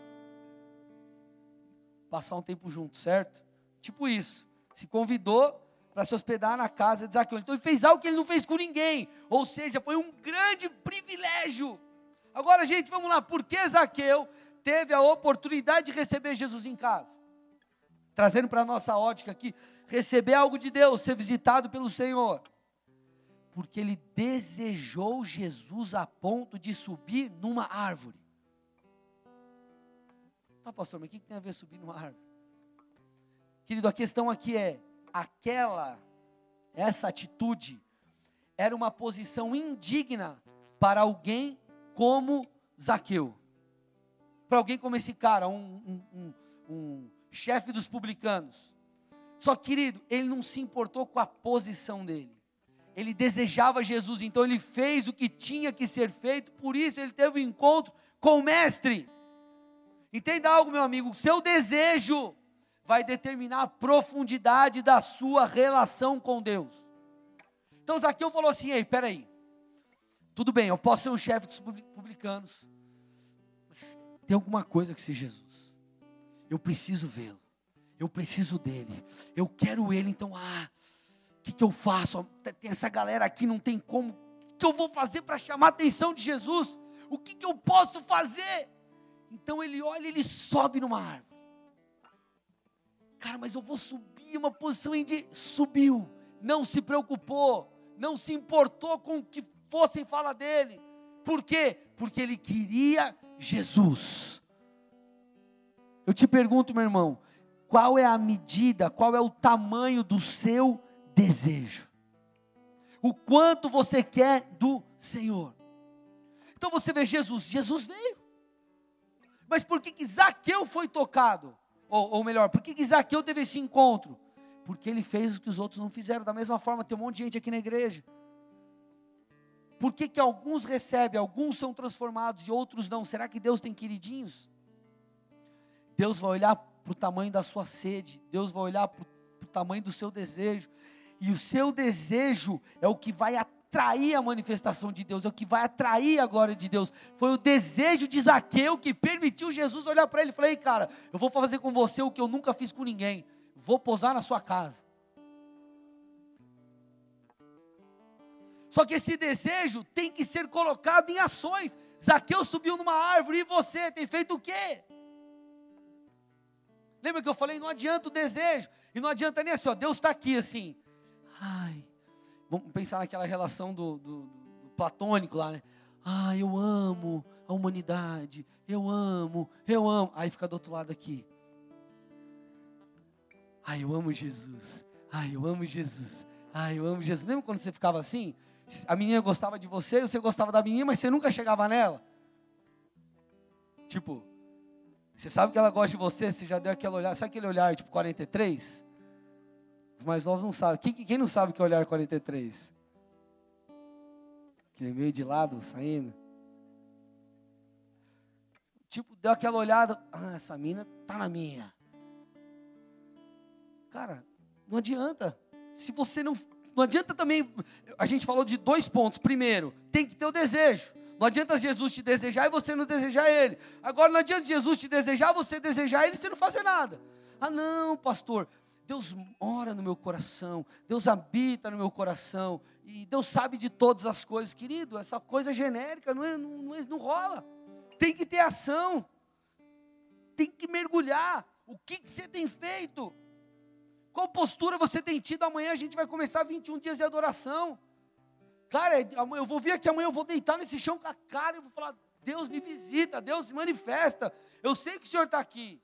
passar um tempo junto, certo? Tipo isso. Se convidou para se hospedar na casa de Zaqueu. Então ele fez algo que ele não fez com ninguém, ou seja, foi um grande privilégio. Agora, gente, vamos lá, por que Zaqueu teve a oportunidade de receber Jesus em casa? Trazendo para a nossa ótica aqui, receber algo de Deus, ser visitado pelo Senhor porque ele desejou Jesus a ponto de subir numa árvore. Tá, pastor, mas o que tem a ver subir numa árvore? Querido, a questão aqui é: aquela, essa atitude, era uma posição indigna para alguém como Zaqueu. Para alguém como esse cara, um, um, um, um chefe dos publicanos. Só, querido, ele não se importou com a posição dele ele desejava Jesus, então ele fez o que tinha que ser feito, por isso ele teve um encontro com o Mestre. Entenda algo, meu amigo, seu desejo vai determinar a profundidade da sua relação com Deus. Então Zaqueu falou assim: ei, peraí, tudo bem, eu posso ser um chefe dos publicanos, mas tem alguma coisa que se Jesus, eu preciso vê-lo, eu preciso dele, eu quero ele, então, ah, que, que eu faço? Tem essa galera aqui, não tem como. O que eu vou fazer para chamar a atenção de Jesus? O que, que eu posso fazer? Então ele olha, ele sobe numa árvore. Cara, mas eu vou subir uma posição de subiu, não se preocupou, não se importou com o que fossem falar dele. Por quê? Porque ele queria Jesus. Eu te pergunto, meu irmão, qual é a medida, qual é o tamanho do seu desejo. O quanto você quer do Senhor. Então você vê Jesus, Jesus veio. Mas por que, que Zaqueu foi tocado? Ou, ou melhor, por que, que Zaqueu teve esse encontro? Porque ele fez o que os outros não fizeram. Da mesma forma, tem um monte de gente aqui na igreja. Por que, que alguns recebem, alguns são transformados e outros não? Será que Deus tem queridinhos? Deus vai olhar para o tamanho da sua sede, Deus vai olhar para o tamanho do seu desejo, e o seu desejo é o que vai atrair a manifestação de Deus, é o que vai atrair a glória de Deus. Foi o desejo de Zaqueu que permitiu Jesus olhar para ele e falar: Ei, cara, eu vou fazer com você o que eu nunca fiz com ninguém, vou posar na sua casa. Só que esse desejo tem que ser colocado em ações. Zaqueu subiu numa árvore e você tem feito o quê? Lembra que eu falei? Não adianta o desejo. E não adianta nem assim, ó, Deus está aqui assim. Ai, vamos pensar naquela relação do, do, do platônico lá, né? Ai, eu amo a humanidade. Eu amo, eu amo. Aí fica do outro lado aqui. Ai, eu amo Jesus. Ai, eu amo Jesus. Ai, eu amo Jesus. Lembra quando você ficava assim? a menina gostava de você, você gostava da menina, mas você nunca chegava nela. Tipo, você sabe que ela gosta de você, você já deu aquele olhar, sabe aquele olhar tipo 43? Os mais novos não sabem. Quem, quem não sabe que é olhar 43? Aquele meio de lado, saindo. Tipo, deu aquela olhada, ah, essa mina tá na minha. Cara, não adianta. Se você não não adianta também, a gente falou de dois pontos. Primeiro, tem que ter o desejo. Não adianta Jesus te desejar e você não desejar Ele. Agora, não adianta Jesus te desejar, você desejar Ele e você não fazer nada. Ah, não, pastor, Deus mora no meu coração, Deus habita no meu coração, e Deus sabe de todas as coisas, querido. Essa coisa genérica não, é, não, não, é, não rola. Tem que ter ação, tem que mergulhar. O que, que você tem feito? Qual postura você tem tido? Amanhã a gente vai começar 21 dias de adoração. Cara, eu vou vir aqui amanhã, eu vou deitar nesse chão com a cara e vou falar: Deus me visita, Deus se manifesta. Eu sei que o Senhor está aqui.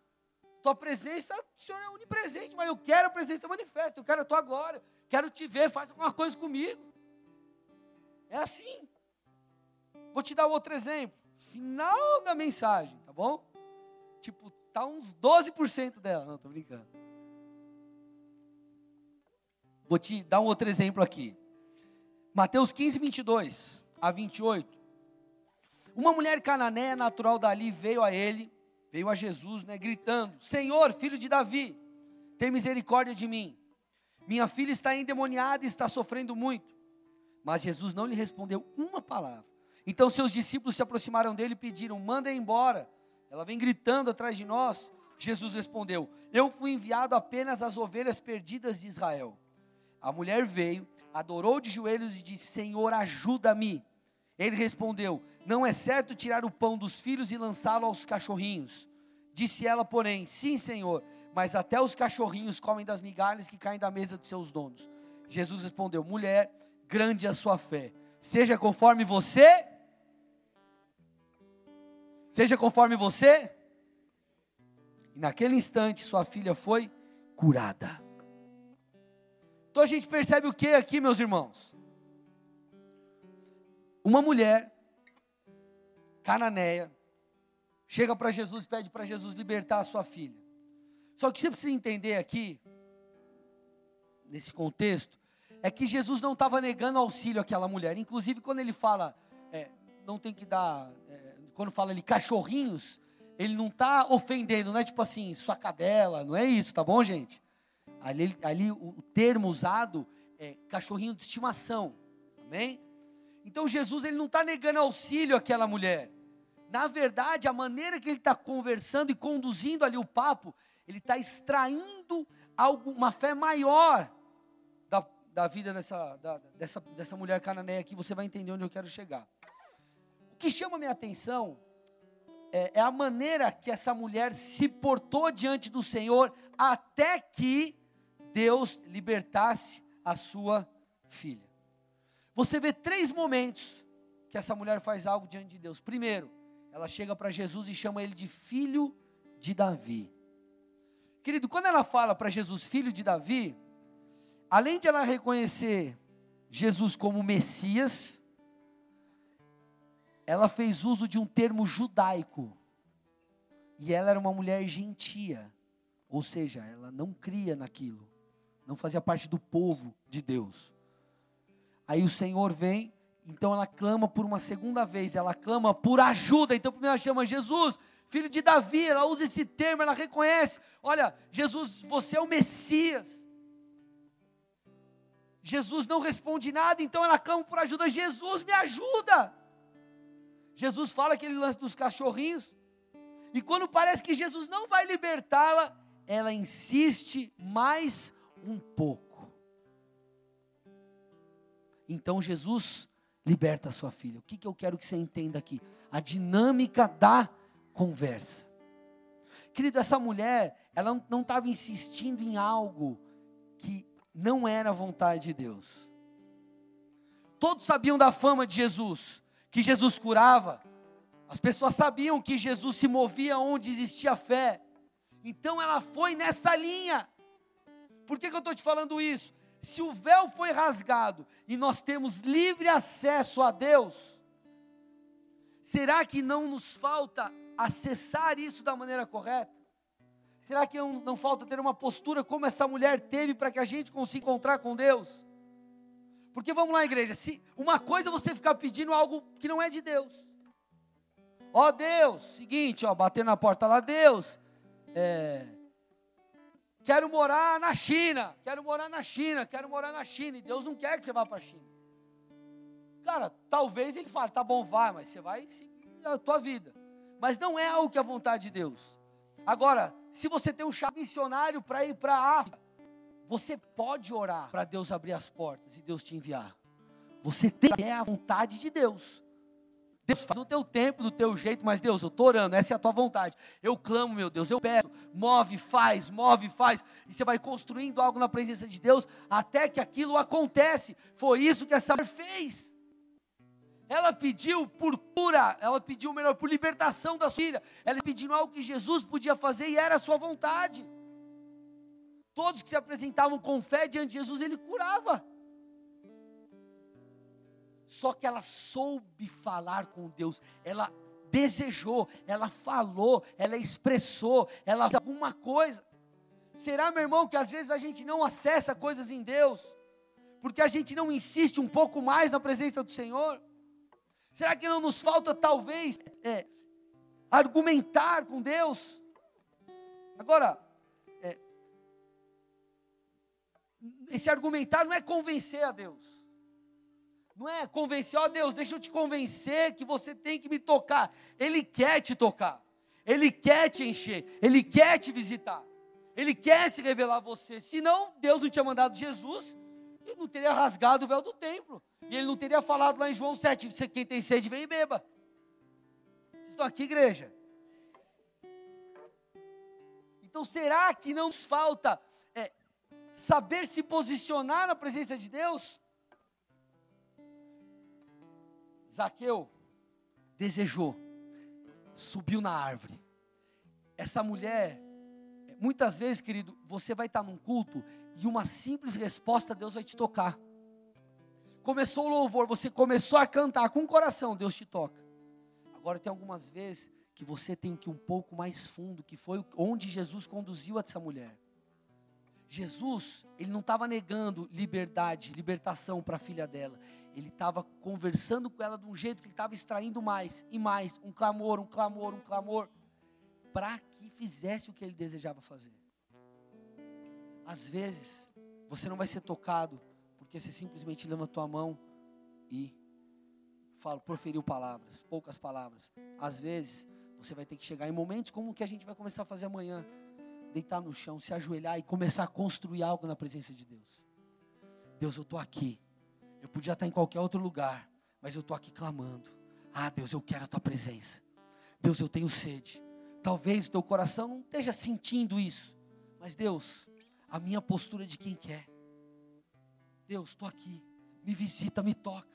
Tua presença, o Senhor é onipresente, mas eu quero a presença manifesta, eu quero a tua glória, quero te ver, faz alguma coisa comigo. É assim. Vou te dar outro exemplo. Final da mensagem, tá bom? Tipo, tá uns 12% dela. Não, tô brincando. Vou te dar um outro exemplo aqui. Mateus 15, 22 a 28. Uma mulher cananeia natural dali veio a ele, veio a Jesus, né, gritando: Senhor, filho de Davi, tem misericórdia de mim. Minha filha está endemoniada e está sofrendo muito. Mas Jesus não lhe respondeu uma palavra. Então seus discípulos se aproximaram dele e pediram: Manda embora. Ela vem gritando atrás de nós. Jesus respondeu: Eu fui enviado apenas às ovelhas perdidas de Israel. A mulher veio, adorou de joelhos e disse: Senhor, ajuda-me. Ele respondeu: Não é certo tirar o pão dos filhos e lançá-lo aos cachorrinhos. Disse ela, porém: Sim, Senhor, mas até os cachorrinhos comem das migalhas que caem da mesa de seus donos. Jesus respondeu: Mulher, grande é a sua fé. Seja conforme você. Seja conforme você. E naquele instante sua filha foi curada. Então a gente percebe o que aqui, meus irmãos? Uma mulher cananeia chega para Jesus e pede para Jesus libertar a sua filha. Só que você precisa entender aqui, nesse contexto, é que Jesus não estava negando auxílio àquela mulher. Inclusive, quando ele fala, é, não tem que dar, é, quando fala ali cachorrinhos, ele não está ofendendo, não é tipo assim, sua cadela, não é isso, tá bom, gente? Ali, ali o termo usado é cachorrinho de estimação. Amém? Então Jesus ele não está negando auxílio àquela mulher. Na verdade, a maneira que ele está conversando e conduzindo ali o papo, ele está extraindo uma fé maior da, da vida dessa, da, dessa, dessa mulher cananeia aqui. Você vai entender onde eu quero chegar. O que chama minha atenção é, é a maneira que essa mulher se portou diante do Senhor até que Deus libertasse a sua filha. Você vê três momentos que essa mulher faz algo diante de Deus. Primeiro, ela chega para Jesus e chama ele de filho de Davi. Querido, quando ela fala para Jesus, filho de Davi, além de ela reconhecer Jesus como Messias, ela fez uso de um termo judaico. E ela era uma mulher gentia, ou seja, ela não cria naquilo, não fazia parte do povo de Deus. Aí o Senhor vem, então ela clama por uma segunda vez, ela clama por ajuda. Então primeiro ela chama Jesus, filho de Davi, ela usa esse termo, ela reconhece: olha, Jesus, você é o Messias. Jesus não responde nada, então ela clama por ajuda: Jesus, me ajuda. Jesus fala aquele lance dos cachorrinhos, e quando parece que Jesus não vai libertá-la, ela insiste mais um pouco. Então Jesus liberta a sua filha. O que, que eu quero que você entenda aqui? A dinâmica da conversa. Querido, essa mulher, ela não estava insistindo em algo que não era a vontade de Deus. Todos sabiam da fama de Jesus, que Jesus curava. As pessoas sabiam que Jesus se movia onde existia fé. Então ela foi nessa linha. Por que, que eu estou te falando isso? Se o véu foi rasgado e nós temos livre acesso a Deus, será que não nos falta acessar isso da maneira correta? Será que não, não falta ter uma postura como essa mulher teve para que a gente consiga encontrar com Deus? Porque vamos lá, igreja, se uma coisa é você ficar pedindo algo que não é de Deus. Ó Deus, seguinte, ó, bater na porta lá, Deus, é, quero morar na China, quero morar na China, quero morar na China, e Deus não quer que você vá para a China. Cara, talvez ele fale, tá bom, vai, mas você vai seguir a tua vida. Mas não é algo que é a vontade de Deus. Agora, se você tem um chave missionário para ir para a África, você pode orar para Deus abrir as portas e Deus te enviar. Você tem a vontade de Deus. Deus faz no teu tempo, do teu jeito, mas Deus, eu estou orando, essa é a tua vontade. Eu clamo, meu Deus, eu peço, move, faz, move, faz. E você vai construindo algo na presença de Deus até que aquilo acontece. Foi isso que essa mulher fez. Ela pediu por cura, ela pediu melhor por libertação da sua filha. Ela pediu algo que Jesus podia fazer e era a sua vontade. Todos que se apresentavam com fé diante de Jesus, ele curava. Só que ela soube falar com Deus, ela desejou, ela falou, ela expressou, ela fez alguma coisa. Será, meu irmão, que às vezes a gente não acessa coisas em Deus, porque a gente não insiste um pouco mais na presença do Senhor? Será que não nos falta, talvez, é, argumentar com Deus? Agora, é, esse argumentar não é convencer a Deus. Não é convencer, ó oh, Deus, deixa eu te convencer que você tem que me tocar. Ele quer te tocar. Ele quer te encher. Ele quer te visitar. Ele quer se revelar a você. Senão, Deus não tinha mandado Jesus, ele não teria rasgado o véu do templo. E ele não teria falado lá em João 7: quem tem sede, vem e beba. Vocês estão aqui, igreja? Então, será que não nos falta é, saber se posicionar na presença de Deus? Zaqueu desejou, subiu na árvore. Essa mulher, muitas vezes, querido, você vai estar num culto e uma simples resposta Deus vai te tocar começou o louvor, você começou a cantar com o coração, Deus te toca. Agora tem algumas vezes que você tem que ir um pouco mais fundo, que foi onde Jesus conduziu essa mulher. Jesus, ele não estava negando liberdade, libertação para a filha dela. Ele estava conversando com ela de um jeito que ele estava extraindo mais e mais, um clamor, um clamor, um clamor, para que fizesse o que ele desejava fazer. Às vezes, você não vai ser tocado porque você simplesmente leva a mão e fala, proferiu palavras, poucas palavras. Às vezes, você vai ter que chegar em momentos como o que a gente vai começar a fazer amanhã. Deitar no chão, se ajoelhar e começar a construir algo na presença de Deus. Deus, eu estou aqui. Eu podia estar em qualquer outro lugar, mas eu estou aqui clamando. Ah, Deus, eu quero a tua presença. Deus, eu tenho sede. Talvez o teu coração não esteja sentindo isso, mas Deus, a minha postura é de quem quer. Deus, estou aqui, me visita, me toca.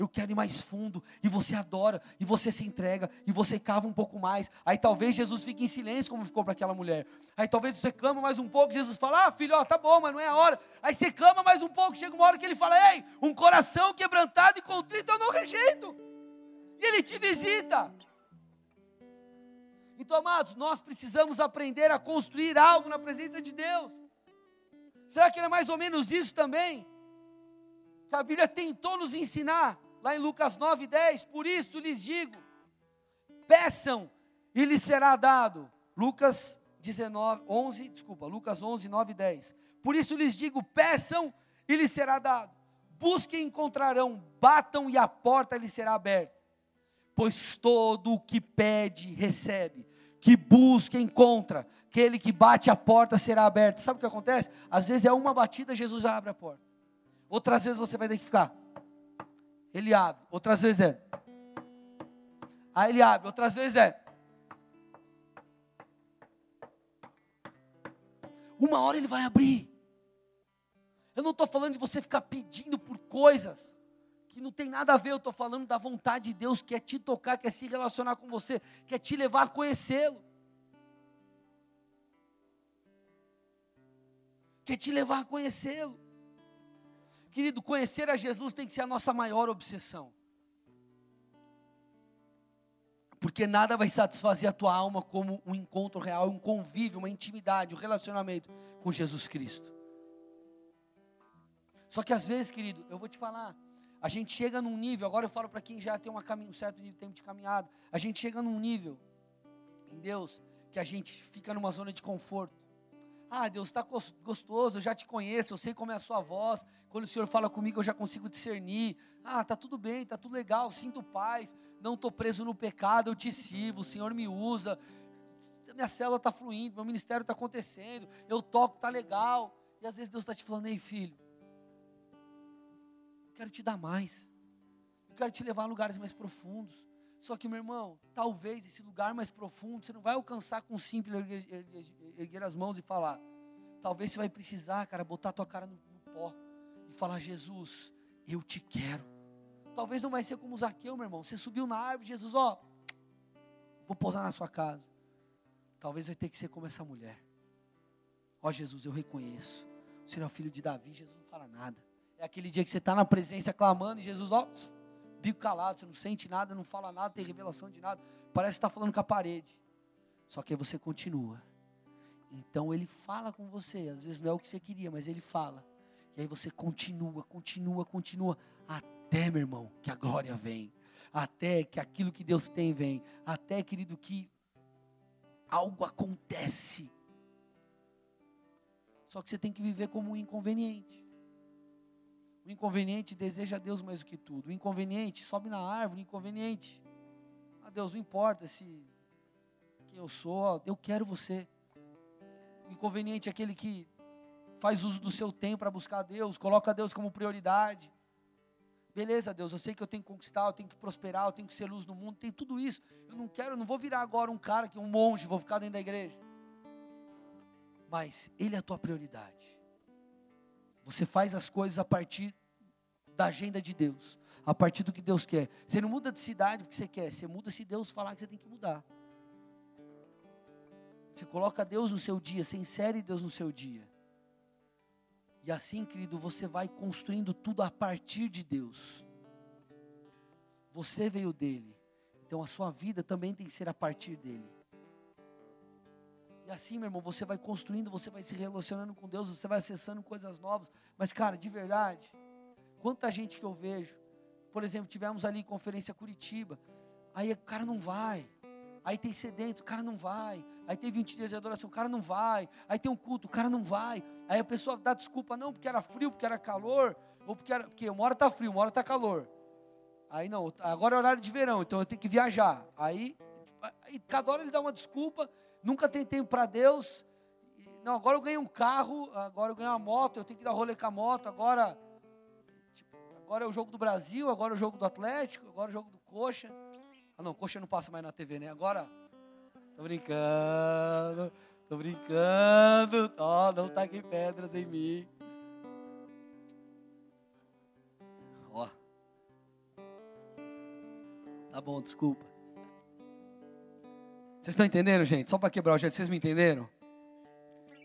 Eu quero ir mais fundo, e você adora, e você se entrega, e você cava um pouco mais. Aí talvez Jesus fique em silêncio, como ficou para aquela mulher. Aí talvez você clama mais um pouco, Jesus fala: Ah, filho, ó, tá bom, mas não é a hora. Aí você clama mais um pouco, chega uma hora que ele fala: Ei, um coração quebrantado e contrito eu não rejeito. E ele te visita. Então, amados, nós precisamos aprender a construir algo na presença de Deus. Será que não é mais ou menos isso também? Que a Bíblia tentou nos ensinar, lá em Lucas 9, 10. Por isso lhes digo: peçam e lhes será dado. Lucas 19, 11, desculpa, Lucas 11, 9 e 10. Por isso lhes digo: peçam e lhes será dado. Busquem e encontrarão, batam e a porta lhes será aberta. Pois todo o que pede, recebe. Que busca, encontra. Aquele que bate a porta será aberta. Sabe o que acontece? Às vezes é uma batida, Jesus abre a porta. Outras vezes você vai ter que ficar. Ele abre. Outras vezes é. Aí ele abre. Outras vezes é. Uma hora ele vai abrir. Eu não estou falando de você ficar pedindo por coisas que não tem nada a ver. Eu estou falando da vontade de Deus, que é te tocar, quer se relacionar com você, quer te levar a conhecê-lo. Quer te levar a conhecê-lo. Querido, conhecer a Jesus tem que ser a nossa maior obsessão. Porque nada vai satisfazer a tua alma como um encontro real, um convívio, uma intimidade, um relacionamento com Jesus Cristo. Só que às vezes, querido, eu vou te falar, a gente chega num nível, agora eu falo para quem já tem um certo nível tempo de caminhada, a gente chega num nível em Deus que a gente fica numa zona de conforto. Ah, Deus está gostoso, eu já te conheço, eu sei como é a sua voz. Quando o Senhor fala comigo, eu já consigo discernir. Ah, tá tudo bem, tá tudo legal, sinto paz, não estou preso no pecado, eu te sirvo, o Senhor me usa. Minha célula está fluindo, meu ministério está acontecendo, eu toco, está legal. E às vezes Deus está te falando, ei filho, eu quero te dar mais. Eu quero te levar a lugares mais profundos. Só que, meu irmão, talvez esse lugar mais profundo você não vai alcançar com simples erguer, erguer, erguer, as mãos e falar. Talvez você vai precisar, cara, botar a tua cara no, no pó e falar: Jesus, eu te quero. Talvez não vai ser como Zaqueu, meu irmão. Você subiu na árvore, Jesus, ó, vou pousar na sua casa. Talvez vai ter que ser como essa mulher. Ó Jesus, eu reconheço. O Senhor é o filho de Davi, Jesus não fala nada. É aquele dia que você está na presença clamando e Jesus, ó, bico calado, você não sente nada, não fala nada, tem revelação de nada, parece que está falando com a parede. Só que aí você continua. Então ele fala com você, às vezes não é o que você queria, mas ele fala. E aí você continua, continua, continua, até, meu irmão, que a glória vem. Até que aquilo que Deus tem vem. Até, querido, que algo acontece. Só que você tem que viver como um inconveniente. O inconveniente deseja a Deus mais do que tudo. O inconveniente sobe na árvore, o inconveniente. A Deus não importa se quem eu sou, eu quero você. O inconveniente é aquele que faz uso do seu tempo para buscar a Deus, coloca a Deus como prioridade. Beleza, Deus, eu sei que eu tenho que conquistar, eu tenho que prosperar, eu tenho que ser luz no mundo, tem tudo isso. Eu não quero, não vou virar agora um cara que é um monge, vou ficar dentro da igreja. Mas ele é a tua prioridade. Você faz as coisas a partir da agenda de Deus, a partir do que Deus quer. Você não muda de cidade porque você quer, você muda se Deus falar que você tem que mudar. Você coloca Deus no seu dia, você insere Deus no seu dia. E assim, querido, você vai construindo tudo a partir de Deus. Você veio dele, então a sua vida também tem que ser a partir dele. E assim, meu irmão, você vai construindo, você vai se relacionando com Deus, você vai acessando coisas novas. Mas, cara, de verdade, quanta gente que eu vejo, por exemplo, tivemos ali conferência Curitiba, aí o cara não vai. Aí tem sedento, o cara não vai. Aí tem 20 dias de adoração, o cara não vai. Aí tem um culto, o cara não vai. Aí a pessoa dá desculpa, não, porque era frio, porque era calor, ou porque era, porque uma hora está frio, uma hora está calor. Aí não, agora é horário de verão, então eu tenho que viajar. Aí, aí cada hora ele dá uma desculpa, nunca tem tempo para Deus. Não, agora eu ganhei um carro, agora eu ganhei uma moto, eu tenho que dar rolê com a moto, agora. Agora é o jogo do Brasil, agora é o jogo do Atlético, agora é o jogo do Coxa. Ah não, Coxa não passa mais na TV, né? Agora. Tô brincando, tô brincando. Ó, oh, não taquem pedras em mim. Ó. Tá bom, desculpa. Vocês estão entendendo, gente? Só para quebrar o jeito, vocês me entenderam?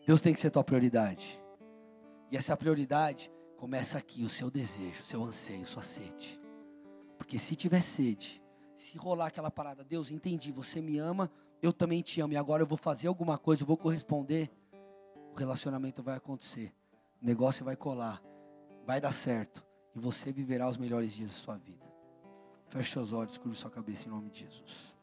Deus tem que ser tua prioridade. E essa prioridade começa aqui, o seu desejo, o seu anseio, sua sede. Porque se tiver sede, se rolar aquela parada, Deus, entendi, você me ama, eu também te amo, e agora eu vou fazer alguma coisa, eu vou corresponder, o relacionamento vai acontecer, o negócio vai colar, vai dar certo, e você viverá os melhores dias da sua vida. Feche seus olhos, curva sua cabeça em nome de Jesus.